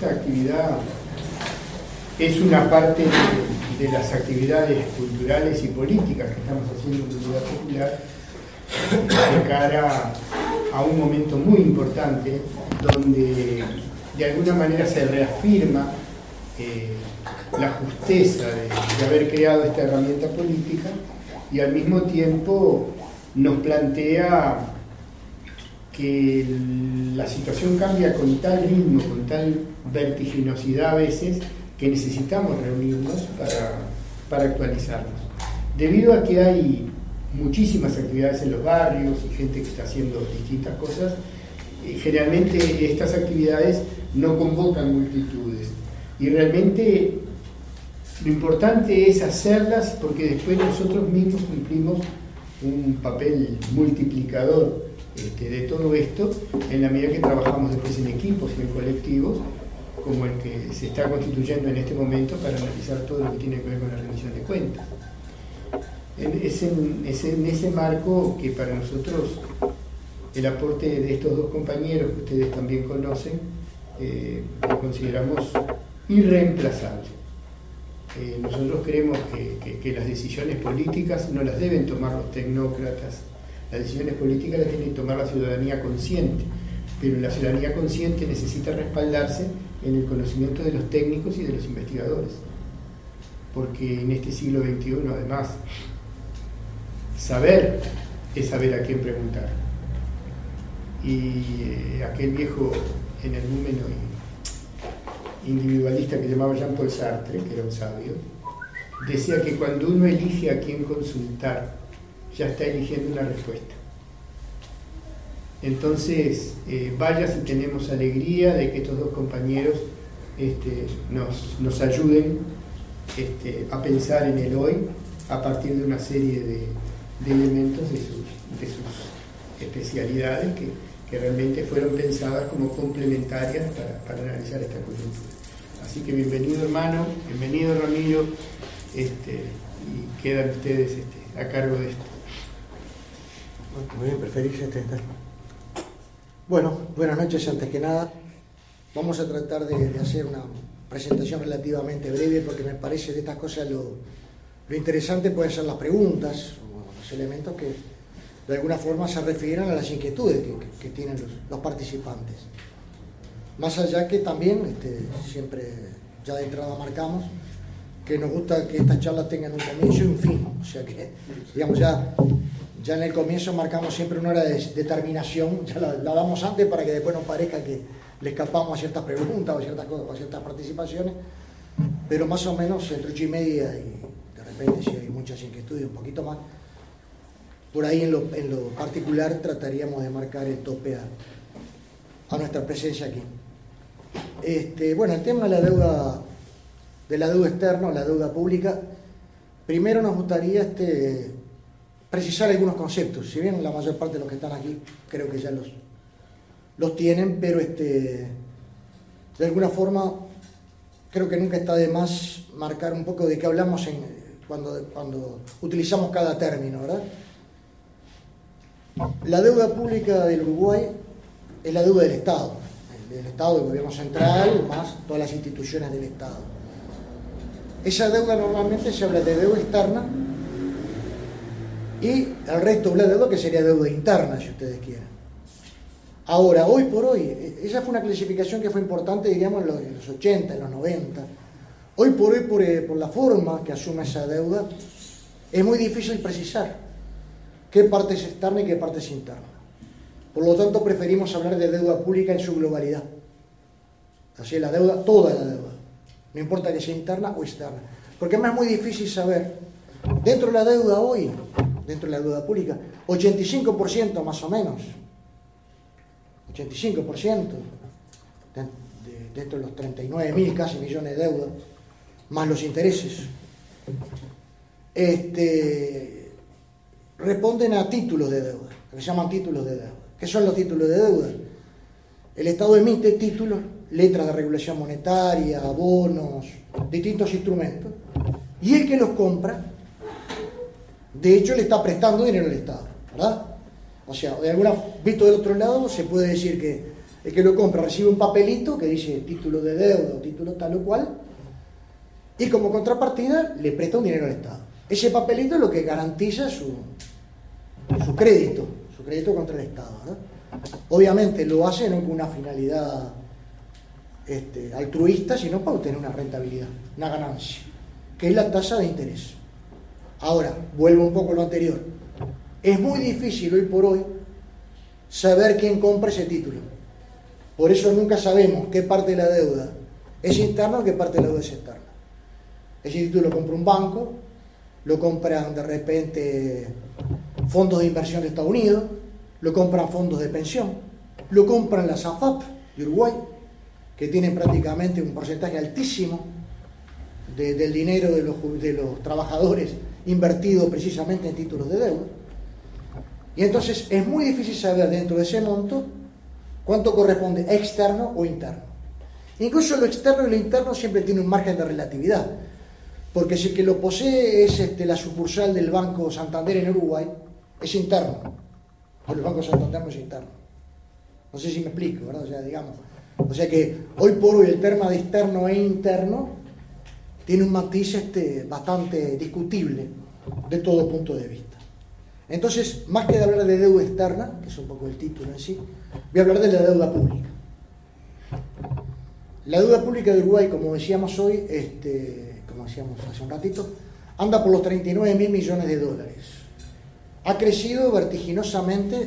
Esta actividad es una parte de, las actividades culturales y políticas que estamos haciendo en Unidad Popular de cara a un momento muy importante donde de alguna manera se reafirma eh, la justeza de haber creado esta herramienta política y al mismo tiempo nos plantea que la situación cambia con tal ritmo, con tal vertiginosidad a veces, que necesitamos reunirnos para, para actualizarnos. Debido a que hay muchísimas actividades en los barrios y gente que está haciendo distintas cosas, eh, generalmente estas actividades no convocan multitudes. Y realmente lo importante es hacerlas porque después nosotros mismos cumplimos un papel multiplicador este, de todo esto en la medida que trabajamos después en equipos y en colectivos como el que se está constituyendo en este momento para analizar todo lo que tiene que ver con la rendición de cuentas. Es en, es en ese marco que para nosotros el aporte de estos dos compañeros que ustedes también conocen eh, lo consideramos irreemplazable. Eh, nosotros creemos que, que, las decisiones políticas no las deben tomar los tecnócratas, las decisiones políticas las tiene que tomar la ciudadanía consciente, pero la ciudadanía consciente necesita respaldarse en el conocimiento de los técnicos y de los investigadores, porque en este siglo XXI además saber es saber a quién preguntar. Y eh, aquel viejo energúmeno individualista que llamaba Jean-Paul Sartre, que era un sabio, decía que cuando uno elige a quién consultar, ya está eligiendo una respuesta. Entonces, eh, vaya si tenemos alegría de que estos dos compañeros este, nos, nos, ayuden este, a pensar en el hoy a partir de una serie de, de elementos de sus, de sus especialidades que, que, realmente fueron pensadas como complementarias para, para, analizar esta coyuntura. Así que bienvenido hermano, bienvenido Ramiro, este, y quedan ustedes a cargo de esto. Muy bien, preferís este, Bueno, buenas noches antes que nada. Vamos a tratar de, hacer una presentación relativamente breve porque me parece de estas cosas lo, lo interesante pueden ser las preguntas, los elementos que de alguna forma se refieran a las inquietudes que tienen los, los, participantes. Más allá que también, este, siempre ya de entrada marcamos, que nos gusta que estas charlas tengan un comienzo y un fin. O sea que, digamos, ya ya en el comienzo marcamos siempre una hora de determinación, ya la, la, damos antes para que después nos parezca que le escapamos a ciertas preguntas o a ciertas, o a ciertas participaciones, pero más o menos entre ocho y media y de repente si hay muchas inquietudes, un poquito más, por ahí en lo, en lo particular trataríamos de marcar el tope a, a nuestra presencia aquí. Este, bueno, el tema de la deuda, de la deuda externa la deuda pública, primero nos gustaría este, precisar algunos conceptos. Si bien la mayor parte de los que están aquí creo que ya los, los tienen, pero este, de alguna forma creo que nunca está de más marcar un poco de qué hablamos en, cuando, cuando utilizamos cada término, ¿verdad? La deuda pública del Uruguay es la deuda del Estado, del Estado, del gobierno central, más todas las instituciones del Estado. Esa deuda normalmente se habla de deuda externa y el resto de la deuda que sería deuda interna, si ustedes quieren. Ahora, hoy por hoy, esa fue una clasificación que fue importante, diríamos, en los, en los 80, en los 90. Hoy por hoy, por, por, la forma que asume esa deuda, es muy difícil precisar qué parte es externa y qué parte es interna. Por lo tanto, preferimos hablar de deuda pública en su globalidad. Así la deuda, toda la deuda. No importa que sea interna o externa. Porque es muy difícil saber, dentro de la deuda hoy, dentro de la deuda pública, 85% más o menos, 85% de, de, dentro de los 39 mil casi millones de deuda, más los intereses, este, responden a títulos de deuda, que se llaman títulos de deuda. ¿Qué son los títulos de deuda? El Estado emite títulos, letras de regulación monetaria, bonos, distintos instrumentos, y el que los compra, de hecho, le está prestando dinero al Estado, ¿verdad? O sea, de alguna, visto del otro lado, se puede decir que el que lo compra recibe un papelito que dice título de deuda o título tal o cual, y como contrapartida le presta un dinero al Estado. Ese papelito es lo que garantiza su, su crédito, su crédito contra el Estado. Obviamente lo hace no con una finalidad este, altruista, sino para obtener una rentabilidad, una ganancia, que es la tasa de interés. Ahora, vuelvo un poco a lo anterior. Es muy difícil hoy por hoy saber quién compra ese título. Por eso nunca sabemos qué parte de la deuda es interna o qué parte de la deuda es externa. Ese título lo compra un banco, lo compran de repente fondos de inversión de Estados Unidos, lo compran fondos de pensión, lo compran las AFAP de Uruguay, que tienen prácticamente un porcentaje altísimo del dinero de los, de los trabajadores invertido precisamente en títulos de deuda. Y entonces es muy difícil saber dentro de ese monto cuánto corresponde externo o interno. Incluso lo externo y lo interno siempre tiene un margen de relatividad, porque si el que lo posee es este, la sucursal del Banco Santander en Uruguay, es interno. el Banco Santander no es interno. No sé si me explico, ¿verdad? O sea, digamos. O sea que hoy por hoy el tema de externo e interno tiene un matiz este, bastante discutible de todo punto de vista. Entonces, más que de hablar de deuda externa, que es un poco el título en sí, voy a hablar de la deuda pública. La deuda pública de Uruguay, como decíamos hoy, este, como decíamos hace un ratito, anda por los 39 mil millones de dólares. Ha crecido vertiginosamente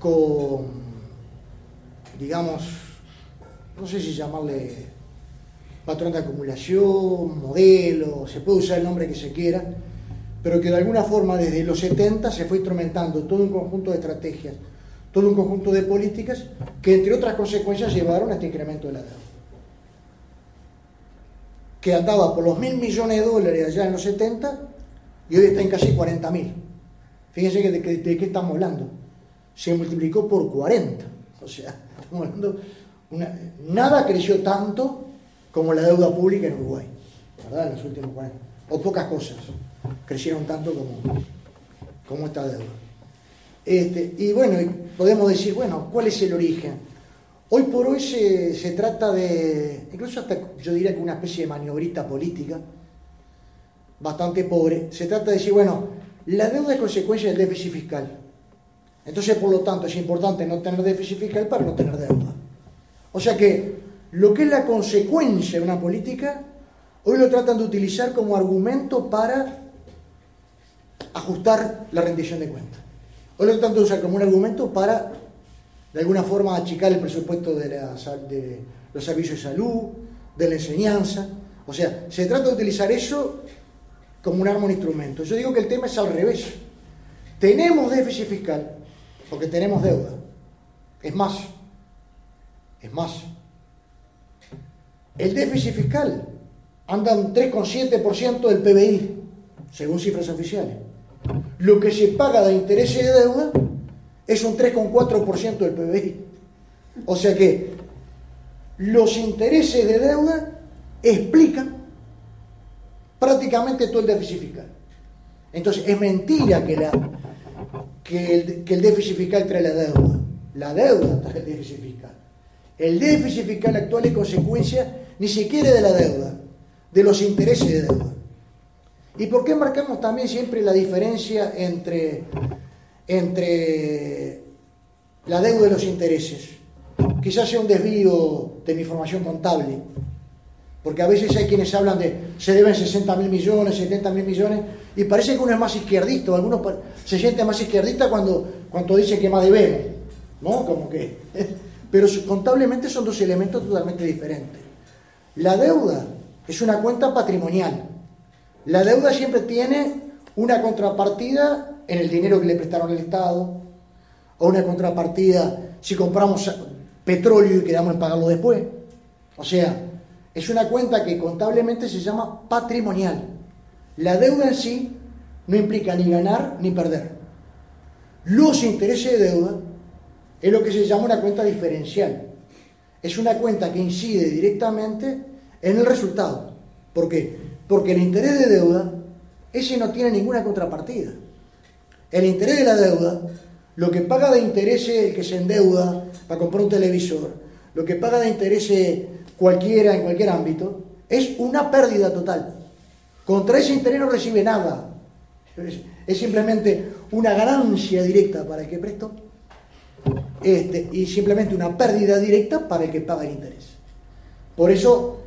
con, digamos, no sé si llamarle patrón de acumulación, modelo, se puede usar el nombre que se quiera, pero que de alguna forma desde los 70 se fue instrumentando todo un conjunto de estrategias, todo un conjunto de políticas que entre otras consecuencias llevaron a este incremento de la deuda. Que andaba por los mil millones de dólares allá en los 70 y hoy está en casi 40 mil. Fíjense que de, qué estamos hablando. Se multiplicó por 40. O sea, estamos hablando, nada creció tanto como la deuda pública en Uruguay, ¿verdad? En los últimos 40. O pocas cosas crecieron tanto como, como esta deuda. Este, y bueno, podemos decir, bueno, ¿cuál es el origen? Hoy por hoy se, se, trata de, incluso hasta yo diría que una especie de maniobrita política, bastante pobre, se trata de decir, bueno, la deuda es consecuencia del déficit fiscal. Entonces, por lo tanto, es importante no tener déficit fiscal para no tener deuda. O sea que lo que es la consecuencia de una política, hoy lo tratan de utilizar como argumento para ajustar la rendición de cuentas. Hoy lo tanto usar como un argumento para, de alguna forma, achicar el presupuesto de, de los servicios de salud, de la enseñanza. O sea, se trata de utilizar eso como un arma, un instrumento. Yo digo que el tema es al revés. Tenemos déficit fiscal porque tenemos deuda. Es más, es más. El déficit fiscal anda un 3,7% del PBI, según cifras oficiales. Lo que se paga de intereses de deuda es un 3,4% del PBI. O sea que los intereses de deuda explican prácticamente todo el déficit fiscal. Entonces, es mentira que, la, que, el, que el déficit fiscal trae la deuda. La deuda trae el déficit fiscal. El déficit fiscal actual es consecuencia ni siquiera de la deuda, de los intereses de deuda. ¿Y por qué marcamos también siempre la diferencia entre, entre la deuda y los intereses? Quizás sea un desvío de mi formación contable, porque a veces hay quienes hablan de se deben 60 mil millones, 70 mil millones, y parece que uno es más izquierdista, algunos se sienten más izquierdista cuando, cuando dice que más debemos, ¿no? Como que. Pero contablemente son dos elementos totalmente diferentes. La deuda es una cuenta patrimonial la deuda siempre tiene una contrapartida en el dinero que le prestaron al Estado, o una contrapartida si compramos petróleo y quedamos en pagarlo después. O sea, es una cuenta que contablemente se llama patrimonial. La deuda en sí no implica ni ganar ni perder. Los intereses de deuda es lo que se llama una cuenta diferencial. Es una cuenta que incide directamente en el resultado. ¿Por qué? Porque el interés de deuda, ese no tiene ninguna contrapartida. El interés de la deuda, lo que paga de interés el que se endeuda para comprar un televisor, lo que paga de interés cualquiera en cualquier ámbito, es una pérdida total. Contra ese interés no recibe nada. Es simplemente una ganancia directa para el que prestó este, y simplemente una pérdida directa para el que paga el interés. Por eso,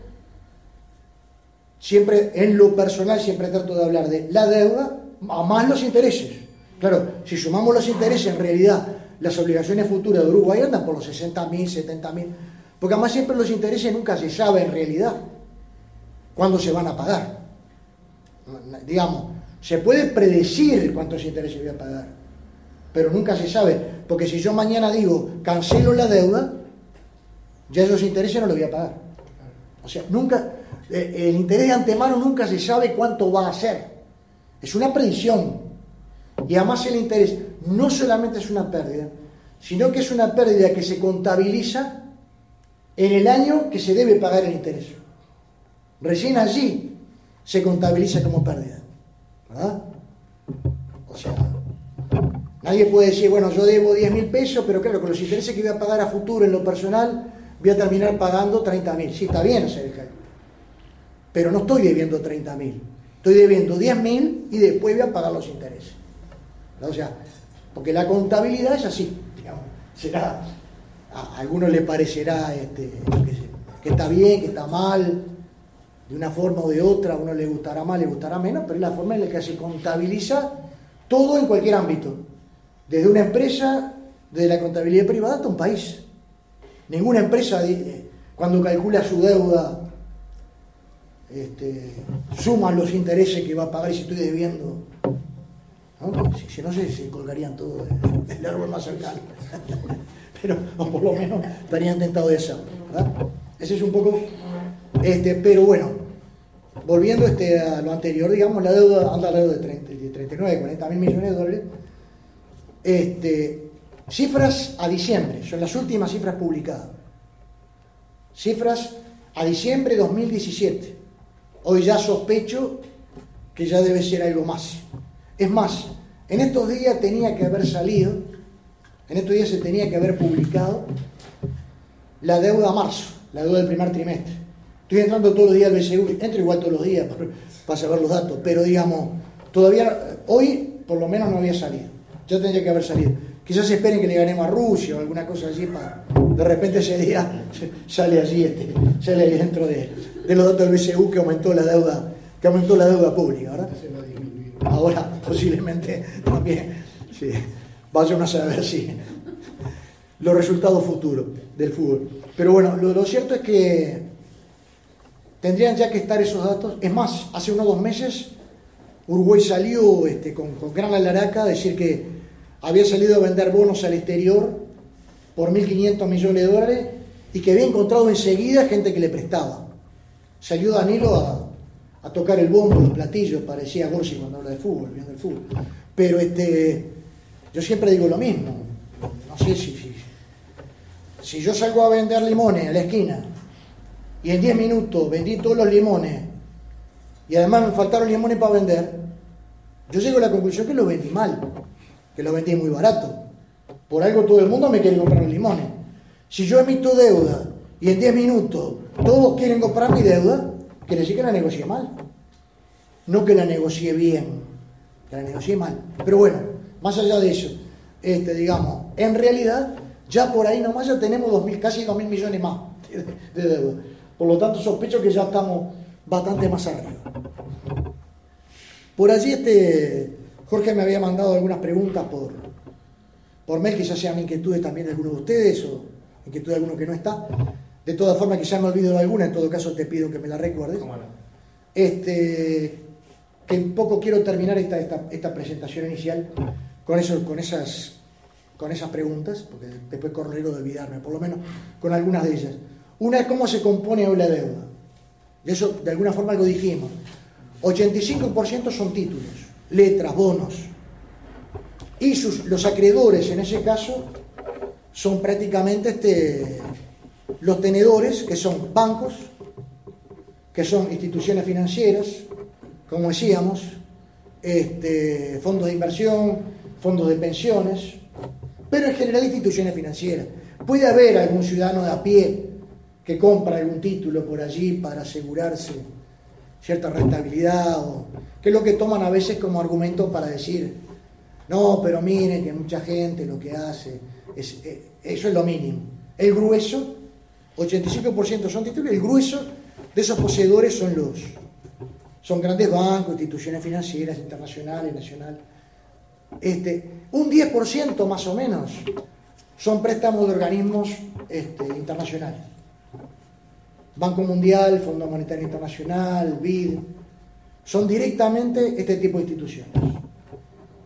siempre en lo personal, siempre trato de hablar de la deuda a más los intereses. Claro, si sumamos los intereses, en realidad las obligaciones futuras de Uruguay andan por los 60 mil, 70 mil, porque además siempre los intereses nunca se sabe en realidad cuándo se van a pagar. Digamos, se puede predecir cuántos intereses voy a pagar, pero nunca se sabe, porque si yo mañana digo cancelo la deuda, ya esos intereses no los voy a pagar. O sea, nunca, eh, el interés de antemano nunca se sabe cuánto va a ser. Es una predicción. Y además el interés no solamente es una pérdida, sino que es una pérdida que se contabiliza en el año que se debe pagar el interés. Recién allí se contabiliza como pérdida. ¿Verdad? O sea, nadie puede decir, bueno, yo debo 10 mil pesos, pero claro, con los intereses que voy a pagar a futuro en lo personal, voy a terminar pagando 30 mil. Sí, está bien hacer el. Pero no estoy debiendo 30 mil. Estoy debiendo 10 mil y después voy a pagar los intereses. O sea, porque la contabilidad es así. Será, a algunos le parecerá este, que está bien, que está mal, de una forma o de otra, a uno le gustará más, le gustará menos, pero es la forma en la que se contabiliza todo en cualquier ámbito. Desde una empresa, desde la contabilidad privada hasta un país. Ninguna empresa, cuando calcula su deuda, este, suma los intereses que va a pagar si estoy debiendo si, no, se, se colgarían todo el árbol más cercano. pero por lo menos estarían tentados de eso. Ese es un poco. Este, pero bueno, volviendo este, a lo anterior, digamos, la deuda anda alrededor de, 30, de 39, 40 mil millones de dólares. Este, cifras a diciembre, son las últimas cifras publicadas. Cifras a diciembre de 2017. Hoy ya sospecho que ya debe ser algo más. Es más, en estos días tenía que haber salido, en estos días se tenía que haber publicado la deuda a marzo, la deuda del primer trimestre. Estoy entrando todos los días al BCU, entro igual todos los días para, saber los datos, pero digamos, todavía, hoy por lo menos no había salido, ya tendría que haber salido. Quizás esperen que le ganemos a Rusia o alguna cosa así, para, de repente ese día sale allí, este, sale ahí dentro de, de los datos del BCU que aumentó la deuda, que aumentó la deuda pública, ¿verdad? Ahora posiblemente también sí, vayan a saber si los resultados futuros del fútbol. Pero bueno, lo, cierto es que tendrían ya que estar esos datos. Es más, hace unos dos meses Uruguay salió este, con, con gran alaraca a decir que había salido a vender bonos al exterior por 1.500 millones de dólares y que había encontrado enseguida gente que le prestaba. Salió Danilo a, a tocar el bombo, los platillos, parecía Gorsi cuando habla de fútbol, viendo el fútbol. Pero este, yo siempre digo lo mismo. No sé si, si, si yo salgo a vender limones a la esquina y en 10 minutos vendí todos los limones y además me faltaron limones para vender, yo llego a la conclusión que lo vendí mal, que lo vendí muy barato. Por algo todo el mundo me quiere comprar los limones. Si yo emito deuda y en 10 minutos todos quieren comprar mi deuda, Quiere decir que la negocié mal. No que la negocié bien, que la negocié mal. Pero bueno, más allá de eso, este, digamos, en realidad ya por ahí nomás ya tenemos casi 2 mil millones más de, deuda. Por lo tanto, sospecho que ya estamos bastante más arriba. Por allí este, Jorge me había mandado algunas preguntas por, por mail, quizás sean inquietudes también de algunos de ustedes o inquietudes de alguno que no está. De todas formas, quizás me olvido de alguna, en todo caso te pido que me la recuerdes. Este, que un poco quiero terminar esta, esta, presentación inicial con, eso, con esas con esas preguntas, porque después corro riesgo de olvidarme, por lo menos con algunas de ellas. Una es cómo se compone hoy la deuda. De eso, de alguna forma, algo dijimos. 85% son títulos, letras, bonos. Y sus, los acreedores, en ese caso, son prácticamente este, los tenedores, que son bancos, que son instituciones financieras, como decíamos, este, fondos de inversión, fondos de pensiones, pero en general instituciones financieras. Puede haber algún ciudadano de a pie que compra algún título por allí para asegurarse cierta rentabilidad, o, que es lo que toman a veces como argumento para decir, no, pero miren que mucha gente lo que hace, es, eh, eso es lo mínimo. El grueso, 85% son títulos, el grueso de esos poseedores son los, son grandes bancos, instituciones financieras, internacionales, nacionales. Este, un 10% más o menos son préstamos de organismos este, internacionales. Banco Mundial, Fondo Monetario Internacional, BID, son directamente este tipo de instituciones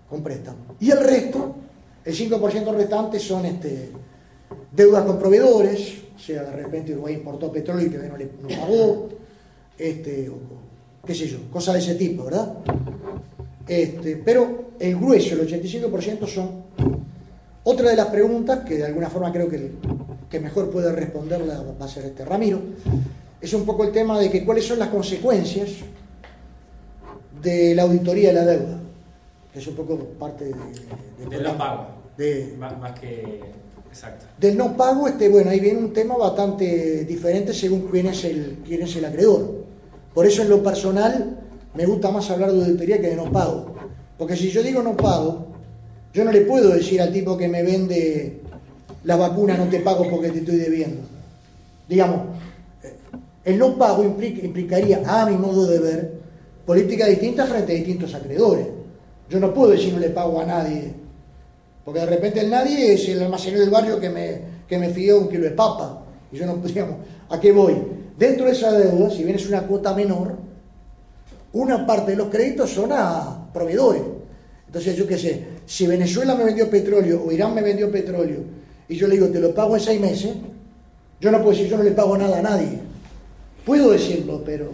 con préstamos. Y el resto, el 5% restante son este, deudas con proveedores, o sea, de repente Uruguay importó petróleo y que no le pagó, este, qué sé yo, cosas de ese tipo, ¿verdad? Este, pero el grueso, el 85% son... Otra de las preguntas, que de alguna forma creo que, que mejor puede responderla va a ser este Ramiro, es un poco el tema de que cuáles son las consecuencias de la auditoría de la deuda, que es un poco parte de, de, del no pago. De, más, más, que. Exacto. Del no pago, este, bueno, ahí viene un tema bastante diferente según quién es el, quién es el acreedor. Por eso en lo personal me gusta más hablar de auditoría que de no pago. Porque si yo digo no pago, yo no le puedo decir al tipo que me vende la vacuna no te pago porque te estoy debiendo. Digamos, el no pago implica, implicaría, a mi modo de ver, políticas distintas frente a distintos acreedores. Yo no puedo decir no le pago a nadie, porque de repente el nadie es el almacenero del barrio que me, que me fió un kilo de papa. Y yo no, digamos, ¿a qué voy? Dentro de esa deuda, si bien es una cuota menor, una parte de los créditos son a proveedores. Entonces, yo qué sé, si Venezuela me vendió petróleo o Irán me vendió petróleo y yo le digo, te lo pago en seis meses, yo no puedo decir, yo no le pago nada a nadie. Puedo decirlo, pero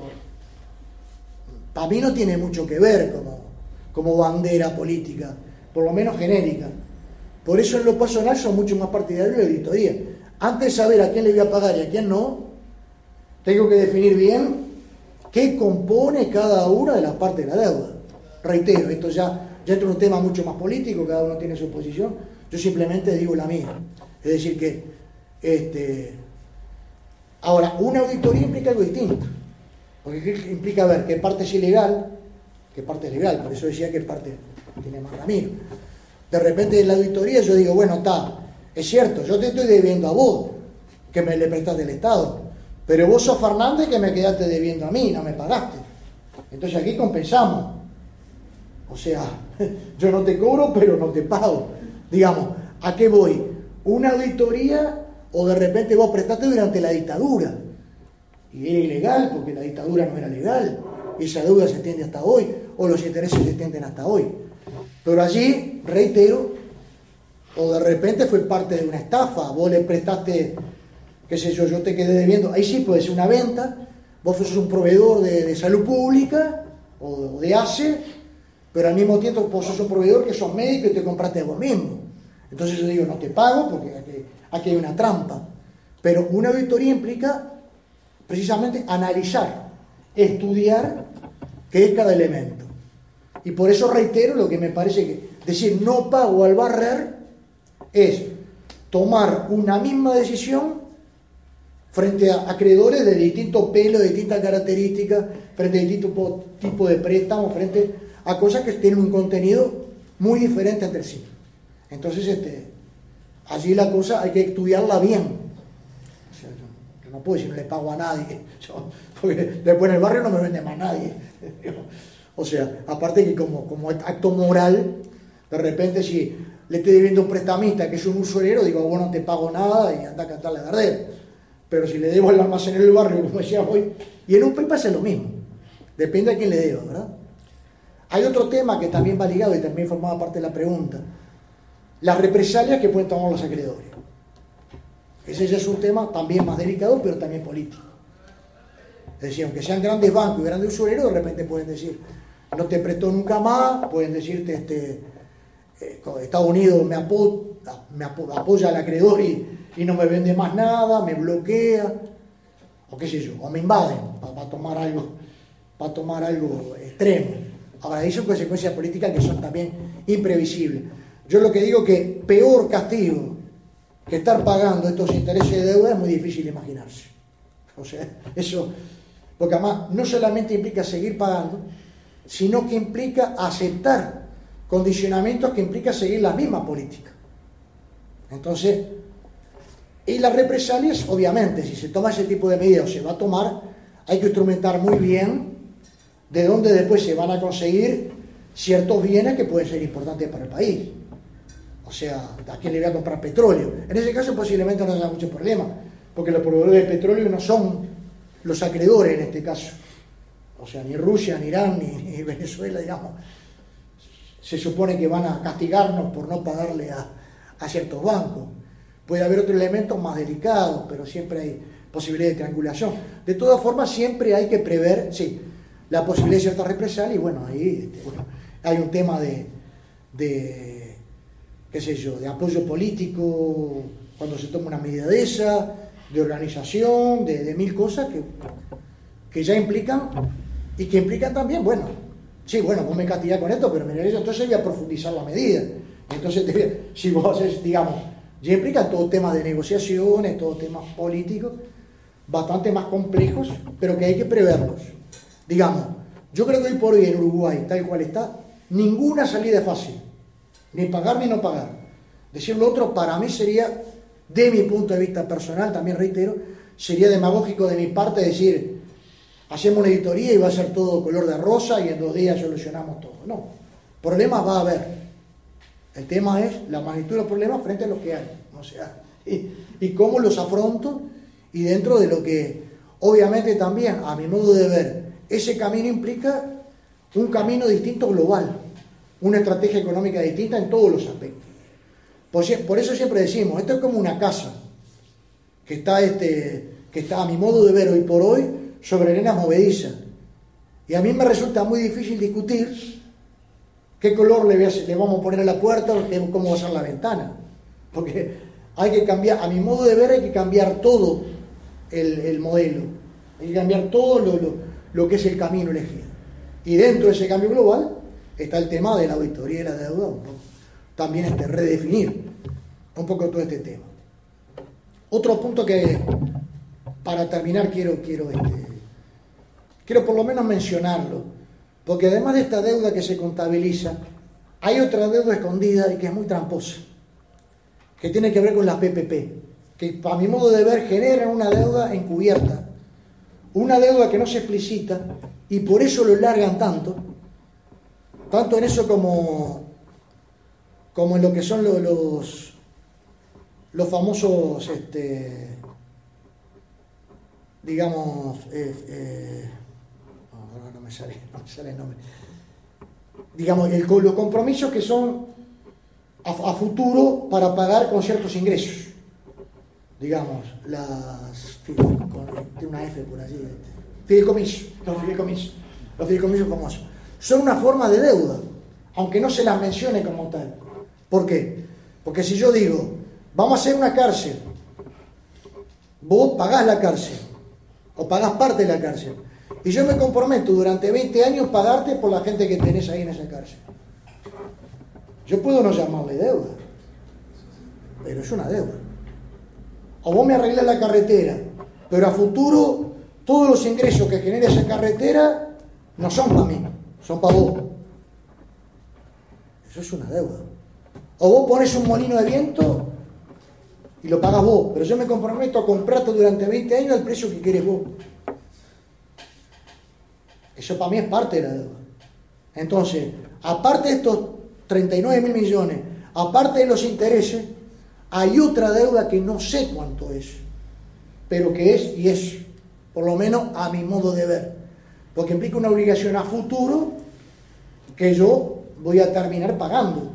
para mí no tiene mucho que ver como, como bandera política, por lo menos genérica. Por eso en lo personal son mucho más partidarios de la auditoría. Antes de saber a quién le voy a pagar y a quién no, tengo que definir bien qué compone cada una de las partes de la deuda. Reitero, esto ya, ya entra un tema mucho más político, cada uno tiene su posición, yo simplemente digo la mía. Es decir, que este, ahora, una auditoría implica algo distinto, porque implica ver qué parte es ilegal, qué parte es legal, por eso decía que parte tiene más Ramiro. De repente en la auditoría yo digo, bueno, está, es cierto, yo te estoy debiendo a vos, que me le prestaste el Estado, pero vos sos Fernández que me quedaste debiendo a mí, no me pagaste. Entonces aquí compensamos. O sea, yo no te cobro, pero no te pago. Digamos, ¿a qué voy? Una auditoría o de repente vos prestaste durante la dictadura. Y era ilegal porque la dictadura no era legal. Esa deuda se extiende hasta hoy, o los intereses se extienden hasta hoy. Pero allí, reitero, o de repente fue parte de una estafa, vos le prestaste qué sé yo, yo te quedé debiendo, ahí sí puede ser una venta, vos sos un proveedor de, salud pública o, de ACE, pero al mismo tiempo vos sos un proveedor que sos médico y te compraste vos mismo. Entonces yo digo, no te pago porque aquí, hay una trampa. Pero una auditoría implica precisamente analizar, estudiar qué es cada elemento. Y por eso reitero lo que me parece que decir no pago al barrer es tomar una misma decisión frente a acreedores de distintos pelos, de distintas características, frente a distintos tipos de préstamos, frente a cosas que tienen un contenido muy diferente entre sí. Entonces, este, allí la cosa hay que estudiarla bien. O sea, yo, no puedo decir no le pago a nadie, porque después en el barrio no me vende más nadie. O sea, aparte que como, como acto moral, de repente si le estoy debiendo a un prestamista que es un usurero, digo, bueno, no te pago nada y anda a cantarle a Gardel. Pero si le debo al almacenero del barrio, como decía hoy, y en un país pasa lo mismo. Depende a quién le debo, ¿verdad? Hay otro tema que también va ligado y también formaba parte de la pregunta. Las represalias que pueden tomar los acreedores. Ese ya es un tema también más delicado, pero también político. Es decir, aunque sean grandes bancos y grandes usureros, de repente pueden decir, no te prestó nunca más, pueden decirte, este, eh, Estados Unidos me, apoya al acreedor y, no me vende más nada, me bloquea, o qué sé yo, o me invaden para tomar algo, para tomar algo extremo. Ahora, hay son consecuencias políticas que son también imprevisibles. Yo lo que digo que peor castigo que estar pagando estos intereses de deuda es muy difícil imaginarse. O sea, eso, porque además no solamente implica seguir pagando, sino que implica aceptar condicionamientos que implica seguir la misma política. Entonces, y las represalias, obviamente, si se toma ese tipo de medidas o se va a tomar, hay que instrumentar muy bien de dónde después se van a conseguir ciertos bienes que pueden ser importantes para el país. O sea, ¿a quién le voy a comprar petróleo? En ese caso posiblemente no haya mucho problema, porque los proveedores de petróleo no son los acreedores en este caso. O sea, ni Rusia, ni Irán, ni, Venezuela, digamos. Se supone que van a castigarnos por no pagarle a, ciertos bancos. Puede haber otros elementos más delicados, pero siempre hay posibilidad de triangulación. De todas formas, siempre hay que prever, sí, la posibilidad de cierta represalia y bueno, ahí este, hay un tema de qué sé yo, de apoyo político cuando se toma una medida de esa, de organización, de, mil cosas que, que ya implican y que implican también, bueno, sí, bueno, vos me castigás con esto, pero mira, entonces voy a profundizar la medida. Entonces, si vos haces, digamos, ya implican todo temas de negociaciones, todo temas políticos, bastante más complejos, pero que hay que preverlos. Digamos, yo creo que hoy por hoy en Uruguay, tal cual está, ninguna salida es fácil ni pagar ni no pagar. Decir lo otro para mí sería, de mi punto de vista personal, también reitero, sería demagógico de mi parte decir, hacemos una editoría y va a ser todo color de rosa y en dos días solucionamos todo. No, problemas va a haber. El tema es la magnitud de los problemas frente a los que hay. Y, y cómo los afronto y dentro de lo que, obviamente también, a mi modo de ver, ese camino implica un camino distinto global una estrategia económica distinta en todos los aspectos. Por, eso siempre decimos, esto es como una casa que está, este, que está a mi modo de ver hoy por hoy sobre arenas movedizas. Y a mí me resulta muy difícil discutir qué color le, le vamos a poner a la puerta o cómo va a ser la ventana. Porque hay que cambiar, a mi modo de ver hay que cambiar todo el, modelo, hay que cambiar todo lo, lo que es el camino elegido. Y dentro de ese cambio global está el tema de la auditoría y la deuda, un poco, también este, redefinir un poco todo este tema. Otro punto que para terminar quiero, quiero, este, quiero por lo menos mencionarlo, porque además de esta deuda que se contabiliza, hay otra deuda escondida y que es muy tramposa, que tiene que ver con las PPP, que a mi modo de ver generan una deuda encubierta, una deuda que no se explicita y por eso lo largan tanto, tanto en eso como, como en lo que son los, los, famosos, este, digamos, eh, eh, no, me sale, no, me sale, el nombre, digamos, el, los compromisos que son a, futuro para pagar con ciertos ingresos, digamos, las, tiene una F por allí, este, fideicomiso, los fideicomisos, los fideicomisos famosos son una forma de deuda, aunque no se las mencione como tal. ¿Por qué? Porque si yo digo, vamos a hacer una cárcel, vos pagás la cárcel, o pagás parte de la cárcel, y yo me comprometo durante 20 años pagarte por la gente que tenés ahí en esa cárcel. Yo puedo no llamarle deuda, pero es una deuda. O vos me arreglás la carretera, pero a futuro todos los ingresos que genere esa carretera no son para mí son para vos. Eso es una deuda. O vos pones un molino de viento y lo pagas vos, pero yo me comprometo a comprarte durante 20 años al precio que quieres vos. Eso para mí es parte de la deuda. Entonces, aparte de estos 39 mil millones, aparte de los intereses, hay otra deuda que no sé cuánto es, pero que es, y es por lo menos a mi modo de ver, porque implica una obligación a futuro que yo voy a terminar pagando.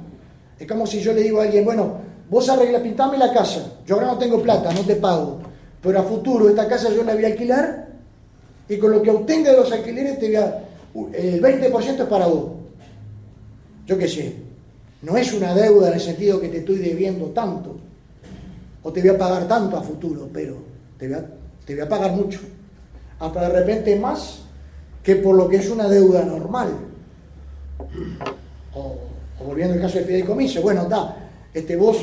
Es como si yo le digo a alguien, bueno, vos arregla, pintame la casa, yo ahora no tengo plata, no te pago, pero a futuro esta casa yo la voy a alquilar y con lo que obtenga de los alquileres te voy a, el 20% es para vos. Yo qué sé, no es una deuda en el sentido que te estoy debiendo tanto, o te voy a pagar tanto a futuro, pero te voy a, te voy a pagar mucho. Hasta de repente más que por lo que es una deuda normal. O, volviendo al caso del fideicomiso, bueno, da, este, vos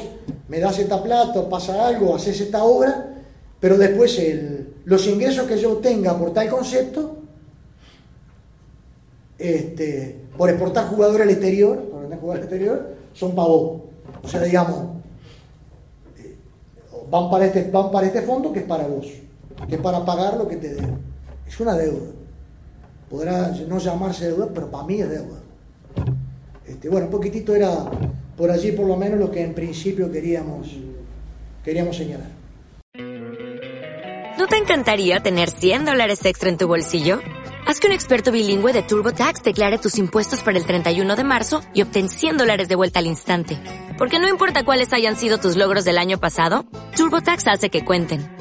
me das esta plata, pasa algo, haces esta obra, pero después los ingresos que yo tenga por tal concepto, este, por exportar jugadores al exterior, por jugadores al exterior, son para vos. O sea, digamos, eh, van para, este, van para este fondo que es para vos, que es para pagar lo que te debo. Es una deuda. Podrá no llamarse deuda, pero para mí es deuda. Este, bueno, un poquitito era por allí por lo menos lo que en principio queríamos, queríamos señalar. ¿No te encantaría tener 100 dólares extra en tu bolsillo? Haz que un experto bilingüe de TurboTax declare tus impuestos para el 31 de marzo y obtén 100 dólares de vuelta al instante. Porque no importa cuáles hayan sido tus logros del año pasado, TurboTax hace que cuenten.